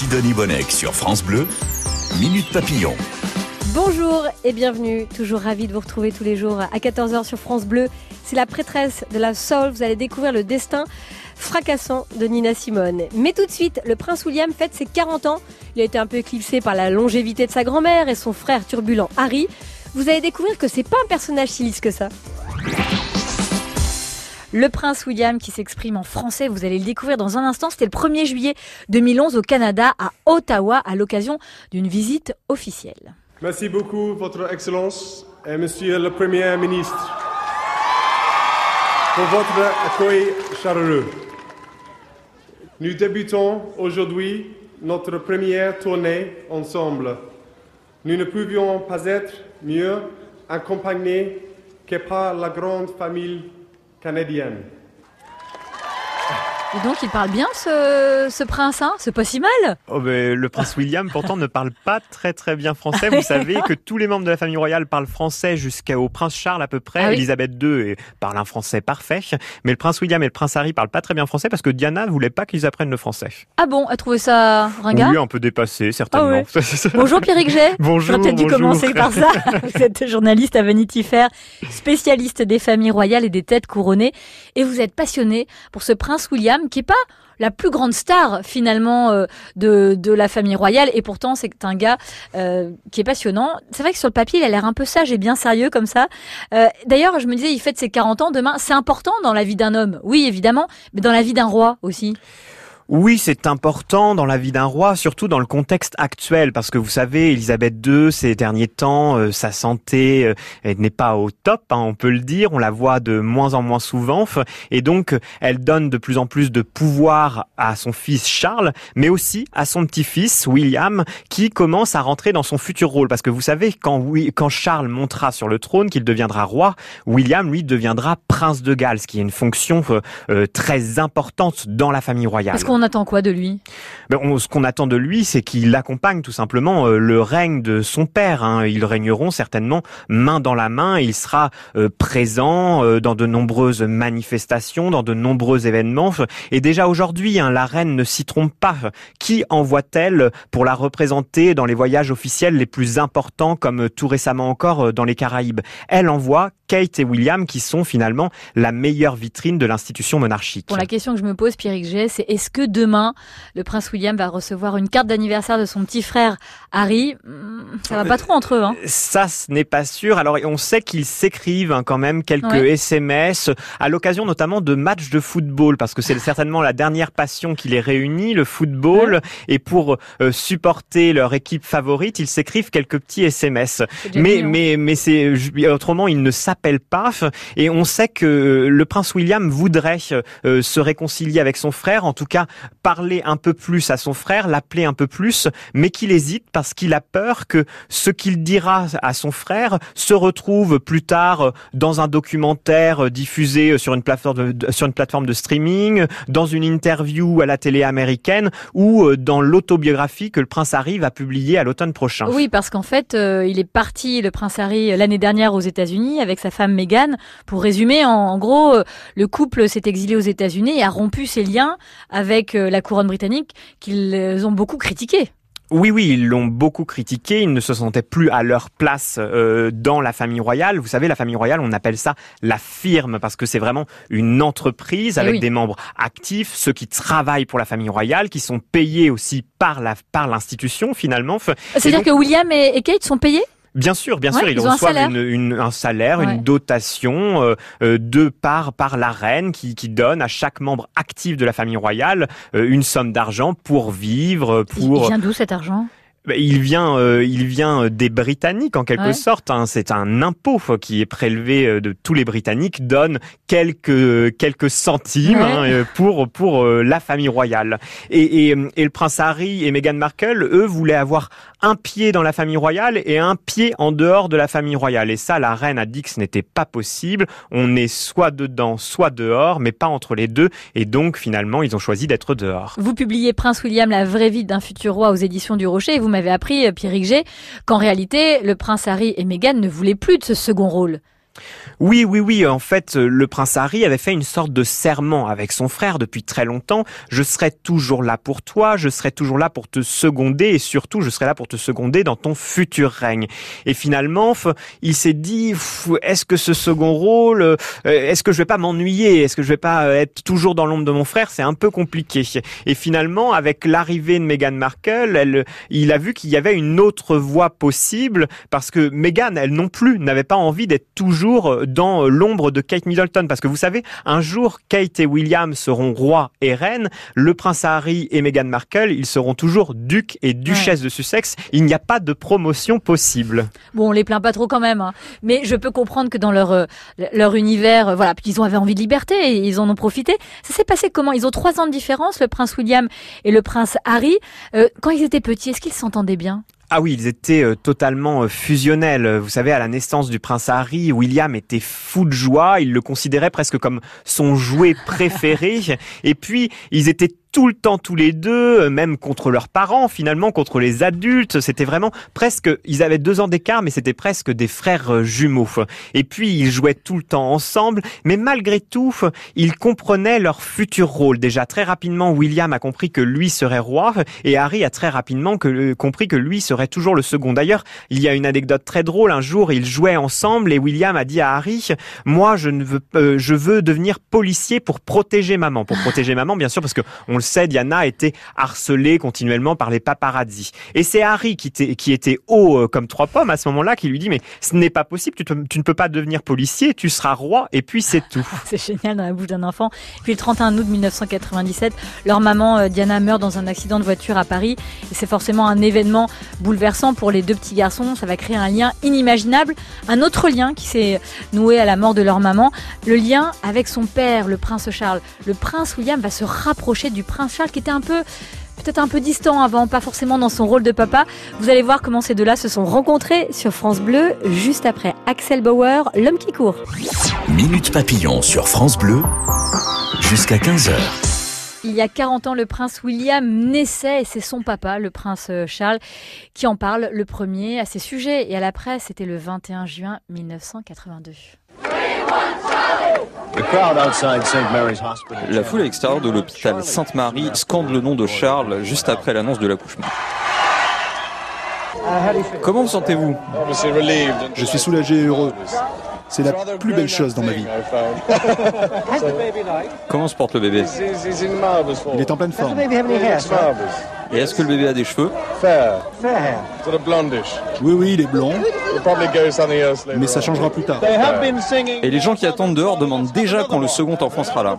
Sidonie Bonnec sur France Bleu, Minute Papillon. Bonjour et bienvenue, toujours ravi de vous retrouver tous les jours à 14h sur France Bleu. C'est la prêtresse de la soul, vous allez découvrir le destin fracassant de Nina Simone. Mais tout de suite, le prince William fête ses 40 ans. Il a été un peu éclipsé par la longévité de sa grand-mère et son frère turbulent Harry. Vous allez découvrir que c'est pas un personnage si lisse que ça. Le prince William qui s'exprime en français, vous allez le découvrir dans un instant. C'était le 1er juillet 2011 au Canada, à Ottawa, à l'occasion d'une visite officielle. Merci beaucoup, Votre Excellence et Monsieur le Premier ministre, pour votre accueil chaleureux. Nous débutons aujourd'hui notre première tournée ensemble. Nous ne pouvions pas être mieux accompagnés que par la grande famille Canadian. Et donc, il parle bien, ce, ce prince, hein C'est pas si mal oh ben, Le prince William, pourtant, ne parle pas très très bien français. Vous savez que tous les membres de la famille royale parlent français jusqu'au prince Charles à peu près. Ah oui. Elisabeth II parle un français parfait. Mais le prince William et le prince Harry parlent pas très bien français parce que Diana ne voulait pas qu'ils apprennent le français. Ah bon, a trouvé ça ringard Oui, un peu dépassé, certainement. Bonjour Pierrick J. Bonjour, J'aurais peut-être dû commencer par ça. Vous êtes journaliste à Vanity Fair, spécialiste des familles royales et des têtes couronnées. Et vous êtes passionné pour ce prince William qui est pas la plus grande star finalement euh, de, de la famille royale et pourtant c'est un gars euh, qui est passionnant. C'est vrai que sur le papier il a l'air un peu sage et bien sérieux comme ça. Euh, D'ailleurs je me disais il fête ses 40 ans demain. C'est important dans la vie d'un homme, oui évidemment, mais dans la vie d'un roi aussi. Oui, c'est important dans la vie d'un roi, surtout dans le contexte actuel, parce que vous savez, Elisabeth II, ces derniers temps, euh, sa santé euh, n'est pas au top, hein, on peut le dire, on la voit de moins en moins souvent, et donc elle donne de plus en plus de pouvoir à son fils Charles, mais aussi à son petit-fils William, qui commence à rentrer dans son futur rôle, parce que vous savez, quand, quand Charles montera sur le trône, qu'il deviendra roi, William, lui, deviendra prince de Galles, qui est une fonction euh, euh, très importante dans la famille royale. Attend quoi de lui? Ben, on- ce qu'on attend de lui, c'est qu'il accompagne tout simplement euh, le règne de son père. hein. Ils régneront certainement main dans la main. Il sera euh, présent euh, dans de nombreuses manifestations, dans de nombreux événements. Et déjà aujourd'hui, hein, la reine ne s'y trompe pas. Qui envoie-t-elle pour la représenter dans les voyages officiels les plus importants, comme tout récemment encore dans les Caraïbes? Elle envoie Kate et William, qui sont finalement la meilleure vitrine de l'institution monarchique. Bon, la question que je me pose, Pierrick G, c'est est-ce que demain, le prince William va recevoir une carte d'anniversaire de son petit frère Harry? Hmm, Ça va pas trop entre eux, hein Ça, ce n'est pas sûr. Alors, on sait qu'ils s'écrivent hein, quand même quelques Ouais. SMS à l'occasion notamment de matchs de football, parce que c'est certainement la dernière passion qui les réunit, le football. Et pour euh, supporter leur équipe favorite, ils s'écrivent quelques petits SMS. Mais, mais, mais c'est autrement, ils ne s'appellent pas. Et on sait que le prince William voudrait euh, se réconcilier avec son frère, en tout cas parler un peu plus à son frère, l'appeler un peu plus, mais qu'il hésite parce qu'il a peur que ce qu'il dira à son frère se retrouve plus tard euh, dans un documentaire euh, diffusé sur une plateforme de, sur une plateforme de streaming, dans une interview à la télé américaine ou euh, dans l'autobiographie que le prince Harry va publier à l'automne prochain. Oui, parce qu'en fait, euh, il est parti, le prince Harry, euh, l'année dernière aux États-Unis avec sa femme Meghan. Pour résumer, en, en gros, euh, le couple s'est exilé aux États-Unis et a rompu ses liens avec euh, la couronne britannique qu'ils euh, ont beaucoup critiqué. Oui, oui, ils l'ont beaucoup critiqué. Ils ne se sentaient plus à leur place euh, dans la famille royale. Vous savez, la famille royale, on appelle ça la firme parce que c'est vraiment une entreprise Eh avec oui. des membres actifs, ceux qui travaillent pour la famille royale, qui sont payés aussi par la par l'institution finalement. C'est-à-dire donc- que William et, et Kate sont payés? Bien sûr, bien Ouais, sûr, ils, ils ont un reçoivent salaire. une- une- un salaire, Ouais. une dotation euh, euh, de par par la reine qui, qui donne à chaque membre actif de la famille royale euh, une somme d'argent pour vivre, Il- Il pour vient d'où cet argent? Bah, Il vient, euh, il vient des Britanniques en quelque Ouais. sorte. hein. C'est un impôt euh, qui est prélevé euh, de tous les Britanniques, donne quelques quelques centimes Ouais. hein, euh, pour pour euh, la famille royale. Et, et, et le prince Harry et Meghan Markle, eux, voulaient avoir un pied dans la famille royale et un pied en dehors de la famille royale. Et ça, la reine a dit que ce n'était pas possible. On est soit dedans, soit dehors, mais pas entre les deux. Et donc, finalement, ils ont choisi d'être dehors. Vous publiez Prince William, la vraie vie d'un futur roi aux éditions du Rocher et vous m'avez appris, euh, Pierrick G, qu'en réalité, le prince Harry et Meghan ne voulaient plus de ce second rôle. Oui, oui, oui. En fait, le prince Harry avait fait une sorte de serment avec son frère depuis très longtemps. Je serai toujours là pour toi, je serai toujours là pour te seconder et surtout, je serai là pour te seconder dans ton futur règne. Et finalement, il s'est dit, est-ce que ce second rôle, euh, est-ce que je vais pas m'ennuyer? Est-ce que je vais pas euh, être toujours dans l'ombre de mon frère? C'est un peu compliqué. Et finalement, avec l'arrivée de Meghan Markle, il a vu qu'il y avait une autre voie possible parce que Meghan, elle non plus, n'avait pas envie d'être toujours dans l'ombre de Kate Middleton. Parce que vous savez, un jour, Kate et William seront rois et reines. Le prince Harry et Meghan Markle, ils seront toujours ducs et duchesses de Sussex. Il n'y a pas de promotion possible. Bon, on les plaint pas trop quand même. Hein. Mais je peux comprendre que dans leur, euh, leur univers, euh, voilà, ils ont avaient envie de liberté et ils en ont profité. Ça s'est passé comment? Ils ont trois ans de différence, le prince William et le prince Harry. Euh, quand ils étaient petits, est-ce qu'ils s'entendaient bien? Ah oui, ils étaient euh, totalement euh, fusionnels. Vous savez, à la naissance du prince Harry, William était fou de joie. Il le considérait presque comme son jouet préféré. Et puis, ils étaient tout le temps tous les deux, euh, même contre leurs parents, finalement, contre les adultes. C'était vraiment presque, ils avaient deux ans d'écart, mais c'était presque des frères euh, jumeaux. Et puis, ils jouaient tout le temps ensemble, mais malgré tout, ils comprenaient leur futur rôle. Déjà, très rapidement, William a compris que lui serait roi, et Harry a très rapidement que, compris que lui serait toujours le second. D'ailleurs, il y a une anecdote très drôle. Un jour, ils jouaient ensemble, et William a dit à Harry, moi, je ne veux, euh, je veux devenir policier pour protéger maman. Pour protéger maman, bien sûr, parce que sait, Diana a été harcelée continuellement par les paparazzi. Et c'est Harry qui, qui était haut euh, comme trois pommes à ce moment-là qui lui dit mais ce n'est pas possible, tu, tu, ne peux pas devenir policier, tu seras roi et puis c'est tout. c'est génial dans la bouche d'un enfant. Puis le 31 août 1997, leur maman euh, Diana meurt dans un accident de voiture à Paris et c'est forcément un événement bouleversant pour les deux petits garçons. Ça va créer un lien inimaginable, un autre lien qui s'est noué à la mort de leur maman, le lien avec son père, le prince Charles. Le prince William va se rapprocher du prince Charles qui était un peu peut-être un peu distant avant, pas forcément dans son rôle de papa. Vous allez voir comment ces deux-là se sont rencontrés sur France Bleu, juste après Axel Bauer, L'homme qui court. Minute papillon sur France Bleu, jusqu'à 15h. Il y a 40 ans, le prince William naissait et c'est son papa, le prince euh, Charles, qui en parle le premier à ses sujets et à la presse. C'était le 21 juin 1982. La foule à l'extérieur de l'hôpital Sainte-Marie scande le nom de Charles juste après l'annonce de l'accouchement. Comment vous sentez-vous? Je suis soulagé et heureux. C'est la plus belle chose dans ma vie. Comment se porte le bébé? Il est en pleine forme. Et est-ce que le bébé a des cheveux Oui, oui, il est blond. Mais ça changera plus tard. Et les gens qui attendent dehors demandent déjà quand le second enfant sera là.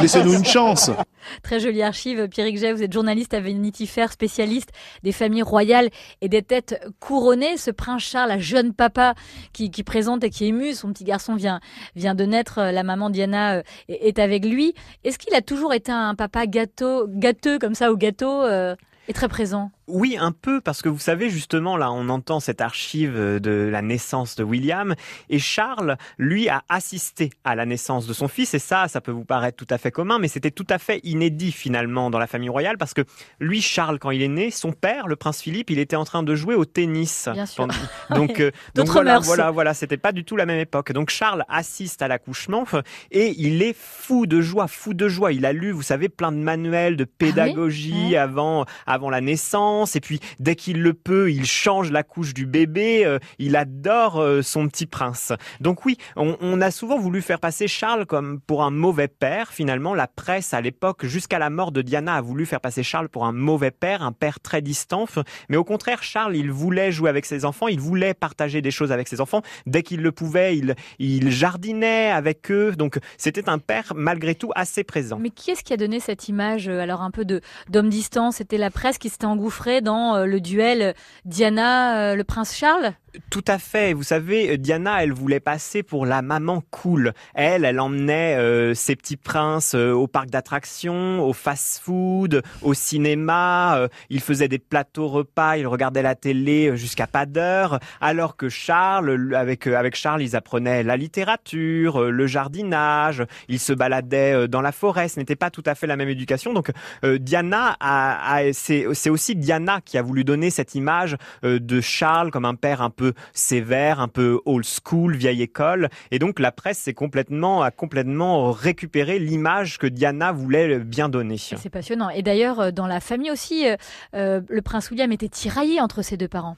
Laissez-nous une chance. Très jolie archive. Pierrick Jay, vous êtes journaliste à Vanity Fair, spécialiste des familles royales et des têtes couronnées. Ce prince Charles, la jeune papa qui, présente et qui est ému, son petit garçon vient, vient de naître, la maman Diana euh, est avec lui. Est-ce qu'il a toujours été un papa gâteau, gâteux comme ça au gâteau euh, est très présent oui, un peu, parce que vous savez, justement, là, on entend cette archive de la naissance de William, et Charles, lui, a assisté à la naissance de son fils, et ça, ça peut vous paraître tout à fait commun, mais c'était tout à fait inédit, finalement, dans la famille royale, parce que lui, Charles, quand il est né, son père, le prince Philippe, il était en train de jouer au tennis. Bien sûr. Donc, euh, donc voilà, voilà, voilà, c'était pas du tout la même époque. Donc Charles assiste à l'accouchement, et il est fou de joie, fou de joie. Il a lu, vous savez, plein de manuels de ah pédagogie avant, avant la naissance, et puis dès qu'il le peut, il change la couche du bébé, euh, il adore euh, son petit prince. Donc oui, on, a souvent voulu faire passer Charles comme pour un mauvais père. Finalement, la presse à l'époque, jusqu'à la mort de Diana, a voulu faire passer Charles pour un mauvais père, un père très distant. Mais au contraire, Charles, il voulait jouer avec ses enfants, il voulait partager des choses avec ses enfants. Dès qu'il le pouvait, il, jardinait avec eux. Donc c'était un père malgré tout assez présent. Mais qui est-ce qui a donné cette image euh, alors un peu de d'homme distant? C'était la presse qui s'était engouffrée dans euh, le duel Diana, euh, le prince Charles? Tout à fait. Vous savez, Diana, elle voulait passer pour la maman cool. Elle, elle emmenait euh, ses petits princes au parc d'attractions, au fast-food, au cinéma. Euh, il faisait des plateaux repas, il regardait la télé jusqu'à pas d'heure. Alors que Charles, avec avec Charles, ils apprenaient la littérature, le jardinage. Ils se baladaient dans la forêt. Ce n'était pas tout à fait la même éducation. Donc Diana, a, a c'est aussi Diana qui a voulu donner cette image euh, de Charles comme un père un peu peu sévère, un peu old school, vieille école. Et donc la presse s'est complètement, a complètement récupéré l'image que Diana voulait bien donner. C'est passionnant. Et d'ailleurs, euh, dans la famille aussi, euh, euh, le prince William était tiraillé entre ses deux parents.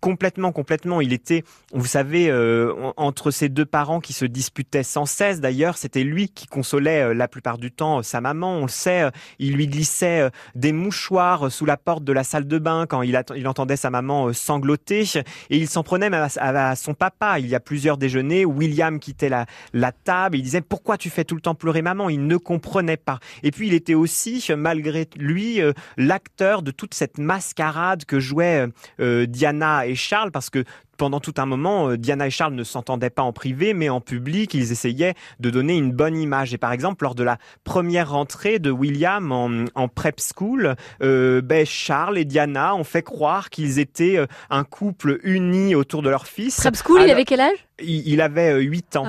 Complètement, complètement. Il était, vous savez, euh, entre ses deux parents qui se disputaient sans cesse. D'ailleurs, c'était lui qui consolait euh, la plupart du temps euh, sa maman. On le sait, il lui glissait des mouchoirs sous la porte de la salle de bain quand il, entendait sa maman sangloter. Et il s'en prenait même à, son papa. Il y a plusieurs déjeuners. William quittait la, la table. Il disait pourquoi tu fais tout le temps pleurer maman? Il ne comprenait pas. Et puis il était aussi, malgré lui, l'acteur de toute cette mascarade que jouait Diana et Charles parce que pendant tout un moment, euh, Diana et Charles ne s'entendaient pas en privé, mais en public, ils essayaient de donner une bonne image. Et par exemple, lors de la première rentrée de William en, prep school, euh, ben Charles et Diana ont fait croire qu'ils étaient euh, un couple uni autour de leur fils. Prep school, il avait quel âge? Il avait 8 ans.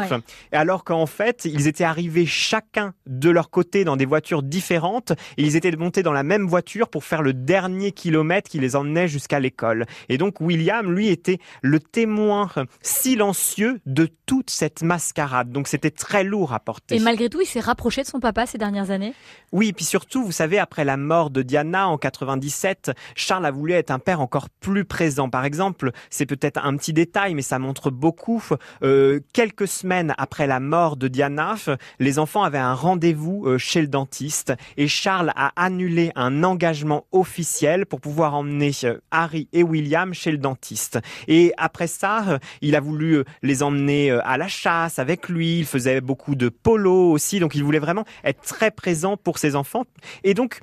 Et alors qu'en fait, ils étaient arrivés chacun de leur côté dans des voitures différentes et ils étaient montés dans la même voiture pour faire le dernier kilomètre qui les emmenait jusqu'à l'école. Et donc William, lui, était le témoin silencieux de toute cette mascarade. Donc c'était très lourd à porter. Et malgré tout, il s'est rapproché de son papa ces dernières années? Oui, et puis surtout, vous savez, après la mort de Diana en 97, Charles a voulu être un père encore plus présent. Par exemple, c'est peut-être un petit détail, mais ça montre beaucoup. Euh, quelques semaines après la mort de Diana, les enfants avaient un rendez-vous euh, chez le dentiste et Charles a annulé un engagement officiel pour pouvoir emmener euh, Harry et William chez le dentiste. Et après ça, il a voulu les emmener à la chasse avec lui. Il faisait beaucoup de polo aussi, donc il voulait vraiment être très présent pour ses enfants. Et donc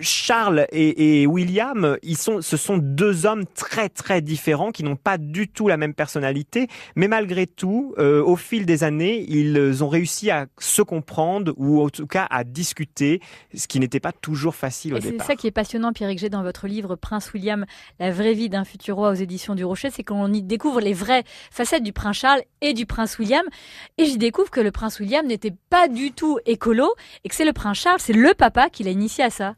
Charles et, William, ils sont, ce sont deux hommes très très différents qui n'ont pas du tout la même personnalité, mais malgré tout, au fil des années, ils ont réussi à se comprendre ou en tout cas à discuter, ce qui n'était pas toujours facile au départ. C'est ça qui est passionnant, Pierre G, dans votre livre Prince William, la vraie vie d'un futur roi aux éditions du Rocher, c'est qu'on y découvre les vraies facettes du prince Charles et du prince William. Et j'y découvre que le prince William n'était pas du tout écolo et que c'est le prince Charles, c'est le papa qui l'a initié à ça.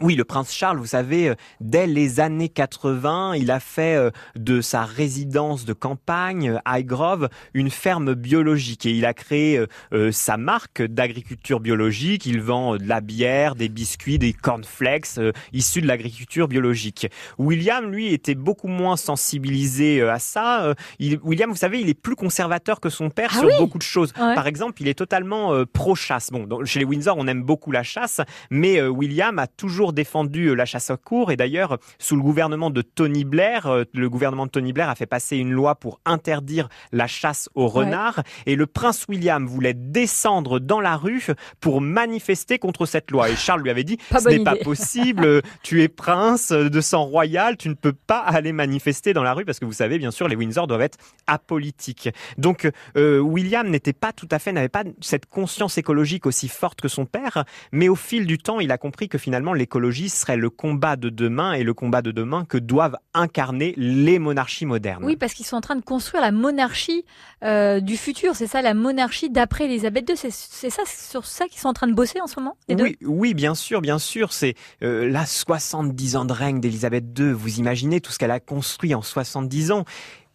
Oui, le prince Charles, vous savez, euh, dès les années 80, il a fait euh, de sa résidence de campagne, euh, Highgrove, une ferme biologique et il a créé sa marque d'agriculture biologique. Il vend de la bière, des biscuits, des cornflakes issus de l'agriculture biologique. William, lui, était beaucoup moins sensibilisé à ça. William, vous savez, il est plus conservateur que son père ah sur beaucoup de choses. Par exemple, il est totalement pro-chasse. Bon, chez les Windsor, on aime beaucoup la chasse, mais William a toujours défendu euh, la chasse au cours. Et d'ailleurs sous le gouvernement de Tony Blair, euh, le gouvernement de Tony Blair a fait passer une loi pour interdire la chasse au renard et le prince William voulait descendre dans la rue pour manifester contre cette loi. Et Charles lui avait dit ce n'est pas possible, tu es prince de sang royal, tu ne peux pas aller manifester dans la rue parce que vous savez bien sûr les Windsor doivent être apolitiques. Donc euh, William n'était pas tout à fait n'avait pas cette conscience écologique aussi forte que son père, mais au fil du temps, il a compris que finalement les l'écologie serait le combat de demain et le combat de demain que doivent incarner les monarchies modernes. Oui, parce qu'ils sont en train de construire la monarchie euh, du futur. C'est ça, la monarchie d'après Elisabeth II. C'est ça, sur ça qu'ils sont en train de bosser en ce moment oui, oui, bien sûr, bien sûr. C'est euh, là 70 ans de règne d'Elisabeth II. Vous imaginez tout ce qu'elle a construit en 70 ans.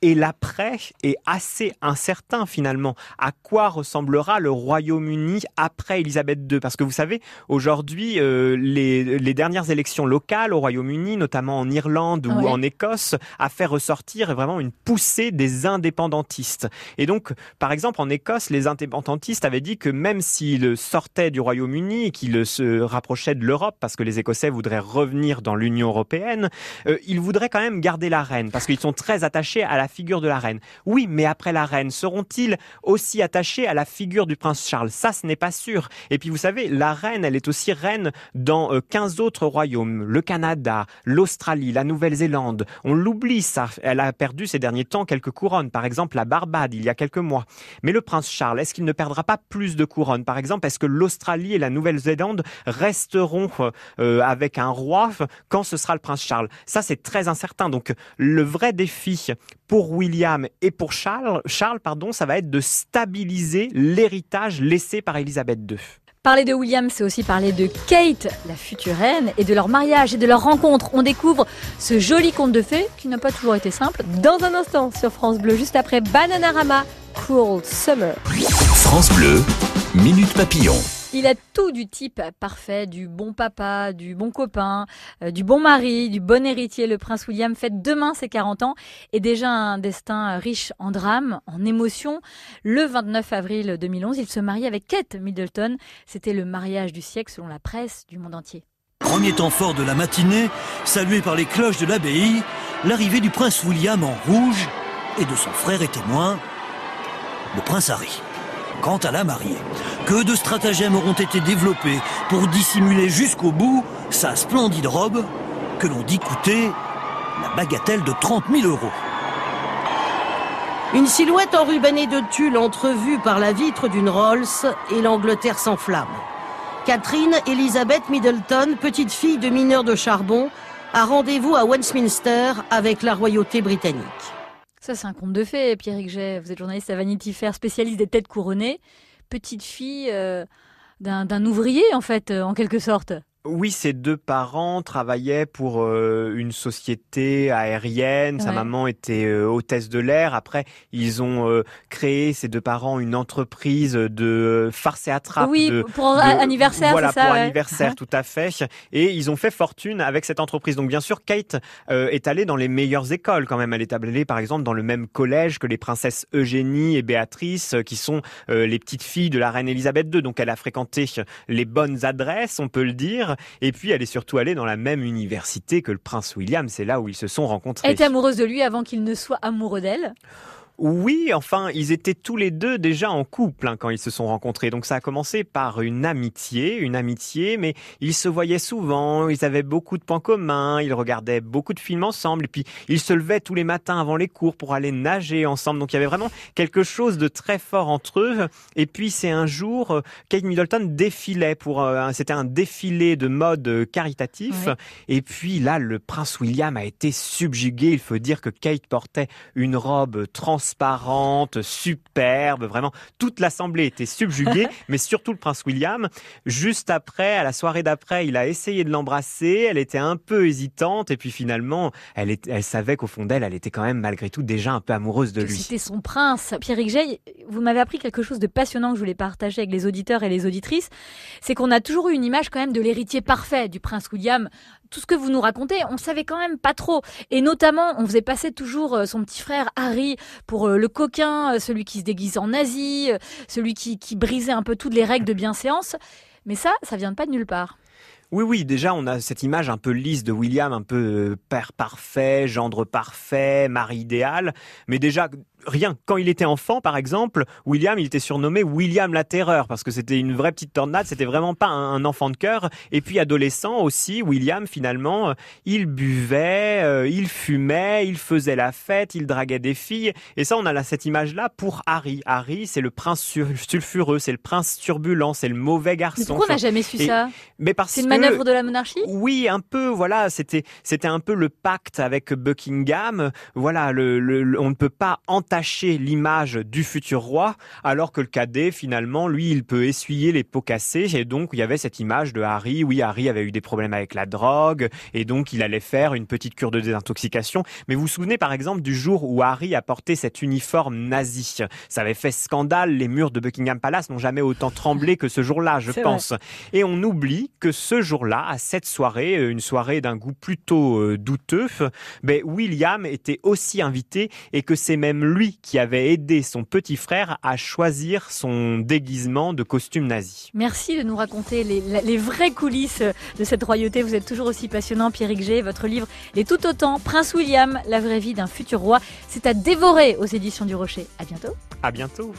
Et l'après est assez incertain finalement. À quoi ressemblera le Royaume-Uni après Elisabeth II Parce que vous savez, aujourd'hui, euh, les, les, dernières élections locales au Royaume-Uni, notamment en Irlande ou en Écosse, a fait ressortir vraiment une poussée des indépendantistes. Et donc, par exemple, en Écosse, les indépendantistes avaient dit que même s'ils sortaient du Royaume-Uni et qu'ils se rapprochaient de l'Europe, parce que les Écossais voudraient revenir dans l'Union européenne, euh, ils voudraient quand même garder la reine, parce qu'ils sont très attachés à la figure de la reine. Oui, mais après la reine, seront-ils aussi attachés à la figure du prince Charles? Ça, ce n'est pas sûr. Et puis vous savez, la reine, elle est aussi reine dans 15 euh, autres royaumes. Le Canada, l'Australie, la Nouvelle-Zélande. On l'oublie ça. Elle a perdu ces derniers temps quelques couronnes. Par exemple, la Barbade, il y a quelques mois. Mais le prince Charles, est-ce qu'il ne perdra pas plus de couronnes? Par exemple, est-ce que l'Australie et la Nouvelle-Zélande resteront euh, avec un roi? Quand ce sera le prince Charles? Ça, c'est très incertain. Donc, le vrai défi pour William et pour Charles, Charles pardon, ça va être de stabiliser l'héritage laissé par Élisabeth II. Parler de William, c'est aussi parler de Kate, la future reine, et de leur mariage et de leur rencontre. On découvre ce joli conte de fées qui n'a pas toujours été simple dans un instant sur France Bleu, juste après Bananarama, Cool Summer. France Bleu, Minute Papillon. Il a tout du type parfait, du bon papa, du bon copain, euh, du bon mari, du bon héritier. Le prince William fête demain ses 40 ans et déjà un destin riche en drames, en émotions. Le 29 avril 2011, il se marie avec Kate Middleton. C'était le mariage du siècle selon la presse du monde entier. Premier temps fort de la matinée, salué par les cloches de l'abbaye, l'arrivée du prince William en rouge et de son frère et témoin, le prince Harry. Quant à la mariée, que de stratagèmes auront été développés pour dissimuler jusqu'au bout sa splendide robe que l'on dit coûter la bagatelle de 30 000 euros. Une silhouette enrubannée de tulle entrevue par la vitre d'une Rolls et l'Angleterre s'enflamme. Catherine Elizabeth Middleton, petite fille de mineur de charbon, a rendez-vous à Westminster avec la royauté britannique. Ça, c'est un conte de fées, Pierre Jay. Vous êtes journaliste à Vanity Fair, spécialiste des têtes couronnées. Petite fille euh, d'un ouvrier, en fait, euh, en quelque sorte. Oui, ses deux parents travaillaient pour euh, une société aérienne. Sa maman était euh, hôtesse de l'air. Après, ils ont euh, créé, ces deux parents, une entreprise de farce et attrape. Oui, pour anniversaire, Voilà, ça, pour anniversaire, tout à fait. Et ils ont fait fortune avec cette entreprise. Donc, bien sûr, Kate est allée dans les meilleures écoles quand même. Elle est allée, par exemple, dans le même collège que les princesses Eugénie et Béatrice, qui sont les petites filles de la reine Elisabeth II. Donc, elle a fréquenté les bonnes adresses, on peut le dire. Et puis, elle est surtout allée dans la même université que le prince William. C'est là où ils se sont rencontrés. Elle était amoureuse de lui avant qu'il ne soit amoureux d'elle. Oui, enfin, ils étaient tous les deux déjà en couple hein, quand ils se sont rencontrés. Donc ça a commencé par une amitié, une amitié, mais ils se voyaient souvent, ils avaient beaucoup de points communs, ils regardaient beaucoup de films ensemble, et puis ils se levaient tous les matins avant les cours pour aller nager ensemble. Donc il y avait vraiment quelque chose de très fort entre eux. Et puis c'est un jour, euh, Kate Middleton défilait pour, euh, c'était un défilé de mode euh, caritatif. Et puis là, le prince William a été subjugué. Il faut dire que Kate portait une robe transparente transparente, superbe, vraiment toute l'assemblée était subjuguée, mais surtout le prince William. Juste après, à la soirée d'après, il a essayé de l'embrasser, elle était un peu hésitante et puis finalement, elle, elle savait qu'au fond d'elle, elle était quand même malgré tout déjà un peu amoureuse de lui. C'était son prince. Pierre Jay, vous m'avez appris quelque chose de passionnant que je voulais partager avec les auditeurs et les auditrices, c'est qu'on a toujours eu une image quand même de l'héritier parfait du prince William, tout ce que vous nous racontez, on savait quand même pas trop. Et notamment, on faisait passer toujours euh, son petit frère Harry pour euh, le coquin, euh, celui qui se déguise en nazi, celui qui, qui brisait un peu toutes les règles de bienséance. Mais ça, ça vient pas de nulle part. Oui, oui, déjà, on a cette image un peu lisse de William, un peu père parfait, gendre parfait, mari idéal. Mais déjà, rien. Quand il était enfant, par exemple, William, il était surnommé William la Terreur parce que c'était une vraie petite tornade. C'était vraiment pas un, enfant de cœur. Et puis adolescent aussi, William finalement, euh, il buvait, euh, il fumait, il faisait la fête, il draguait des filles. Et ça, on a là cette image-là pour Harry. Harry, c'est le prince sulfureux, c'est le prince turbulent, c'est le mauvais garçon. Mais pourquoi on n'a jamais su ça? Mais parce c'est une manœuvre de la monarchie? Oui, un peu. Voilà, c'était c'était un peu le pacte avec Buckingham. Voilà, le, on ne peut pas entacher l'image du futur roi, alors que le cadet, finalement, lui, il peut essuyer les pots cassés. Et donc, il y avait cette image de Harry. Oui, Harry avait eu des problèmes avec la drogue, et donc il allait faire une petite cure de désintoxication. Mais vous vous souvenez, par exemple, du jour où Harry a porté cet uniforme nazi? Ça avait fait scandale. Les murs de Buckingham Palace n'ont jamais autant tremblé que ce jour-là, je pense. Et on oublie que ce jour-là, à cette soirée, euh, une soirée d'un goût plutôt euh, douteux, ben, William était aussi invité et que c'est même lui lui qui avait aidé son petit frère à choisir son déguisement de costume nazi. Merci de nous raconter les, vraies coulisses de cette royauté. Vous êtes toujours aussi passionnant, Pierre G. Votre livre est tout autant Prince William, la vraie vie d'un futur roi. C'est à dévorer aux éditions du Rocher. À bientôt. À bientôt.